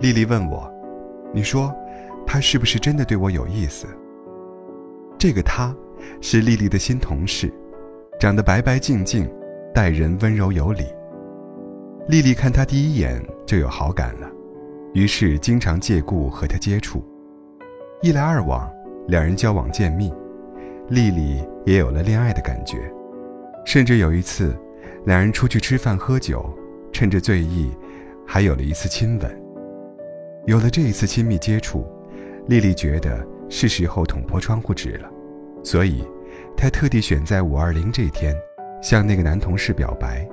丽丽问我：“你说，他是不是真的对我有意思？”这个他，是丽丽的新同事，长得白白净净，待人温柔有礼。丽丽看他第一眼就有好感了，于是经常借故和他接触。一来二往，两人交往渐密，丽丽也有了恋爱的感觉。甚至有一次，两人出去吃饭喝酒，趁着醉意，还有了一次亲吻。有了这一次亲密接触，丽丽觉得是时候捅破窗户纸了，所以，她特地选在五二零这天，向那个男同事表白。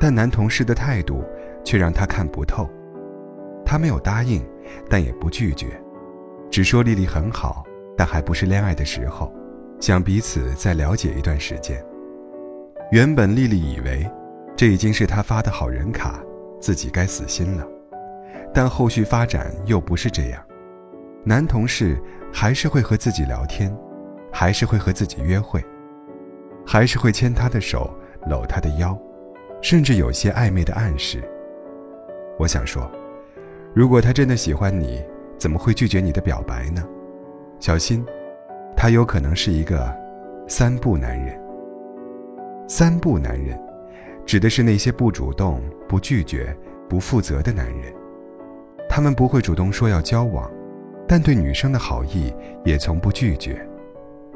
但男同事的态度却让她看不透，他没有答应，但也不拒绝，只说丽丽很好，但还不是恋爱的时候，想彼此再了解一段时间。原本丽丽以为，这已经是他发的好人卡，自己该死心了。但后续发展又不是这样，男同事还是会和自己聊天，还是会和自己约会，还是会牵她的手，搂她的腰，甚至有些暧昧的暗示。我想说，如果他真的喜欢你，怎么会拒绝你的表白呢？小心，他有可能是一个三不男人。三不男人，指的是那些不主动、不拒绝、不负责的男人。他们不会主动说要交往，但对女生的好意也从不拒绝，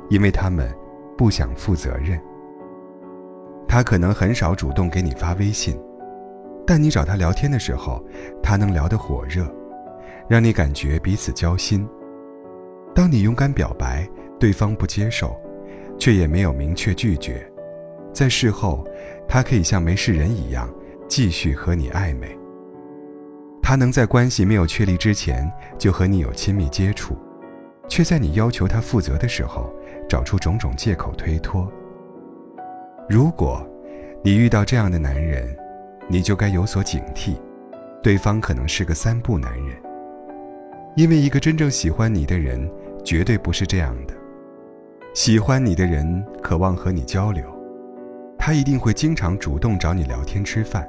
因为他们不想负责任。他可能很少主动给你发微信，但你找他聊天的时候，他能聊得火热，让你感觉彼此交心。当你勇敢表白，对方不接受，却也没有明确拒绝。在事后，他可以像没事人一样继续和你暧昧。他能在关系没有确立之前就和你有亲密接触，却在你要求他负责的时候找出种种借口推脱。如果，你遇到这样的男人，你就该有所警惕，对方可能是个三不男人。因为一个真正喜欢你的人，绝对不是这样的。喜欢你的人渴望和你交流。他一定会经常主动找你聊天吃饭，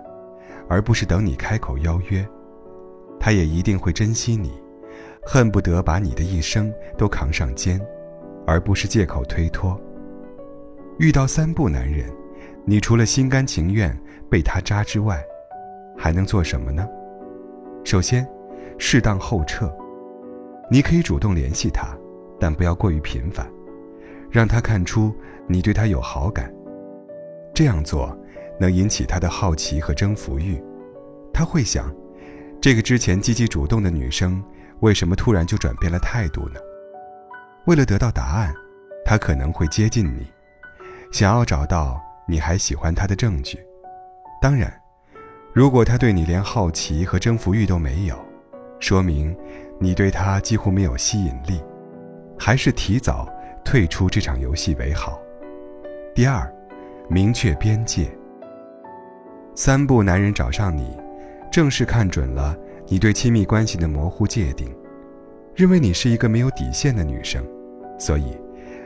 而不是等你开口邀约。他也一定会珍惜你，恨不得把你的一生都扛上肩，而不是借口推脱。遇到三不男人，你除了心甘情愿被他扎之外，还能做什么呢？首先，适当后撤。你可以主动联系他，但不要过于频繁，让他看出你对他有好感。这样做能引起他的好奇和征服欲，他会想，这个之前积极主动的女生为什么突然就转变了态度呢？为了得到答案，他可能会接近你，想要找到你还喜欢他的证据。当然，如果他对你连好奇和征服欲都没有，说明你对他几乎没有吸引力，还是提早退出这场游戏为好。第二。明确边界。三步男人找上你，正是看准了你对亲密关系的模糊界定，认为你是一个没有底线的女生，所以，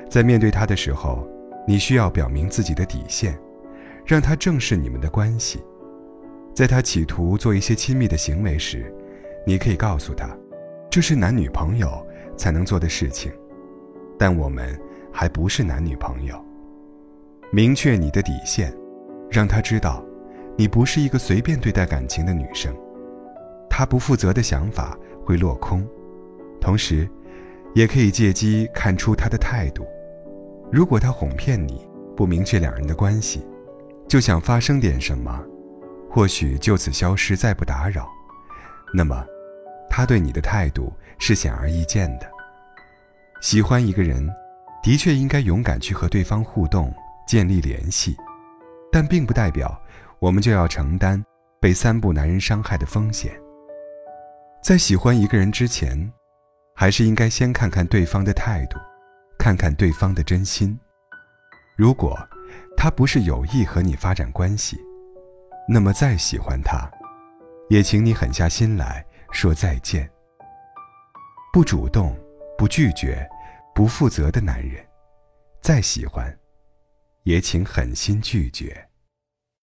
在面对他的时候，你需要表明自己的底线，让他正视你们的关系。在他企图做一些亲密的行为时，你可以告诉他，这是男女朋友才能做的事情，但我们还不是男女朋友。明确你的底线，让他知道，你不是一个随便对待感情的女生。他不负责的想法会落空，同时，也可以借机看出他的态度。如果他哄骗你，不明确两人的关系，就想发生点什么，或许就此消失，再不打扰，那么，他对你的态度是显而易见的。喜欢一个人，的确应该勇敢去和对方互动。建立联系，但并不代表我们就要承担被三不男人伤害的风险。在喜欢一个人之前，还是应该先看看对方的态度，看看对方的真心。如果他不是有意和你发展关系，那么再喜欢他，也请你狠下心来说再见。不主动、不拒绝、不负责的男人，再喜欢。也请狠心拒绝。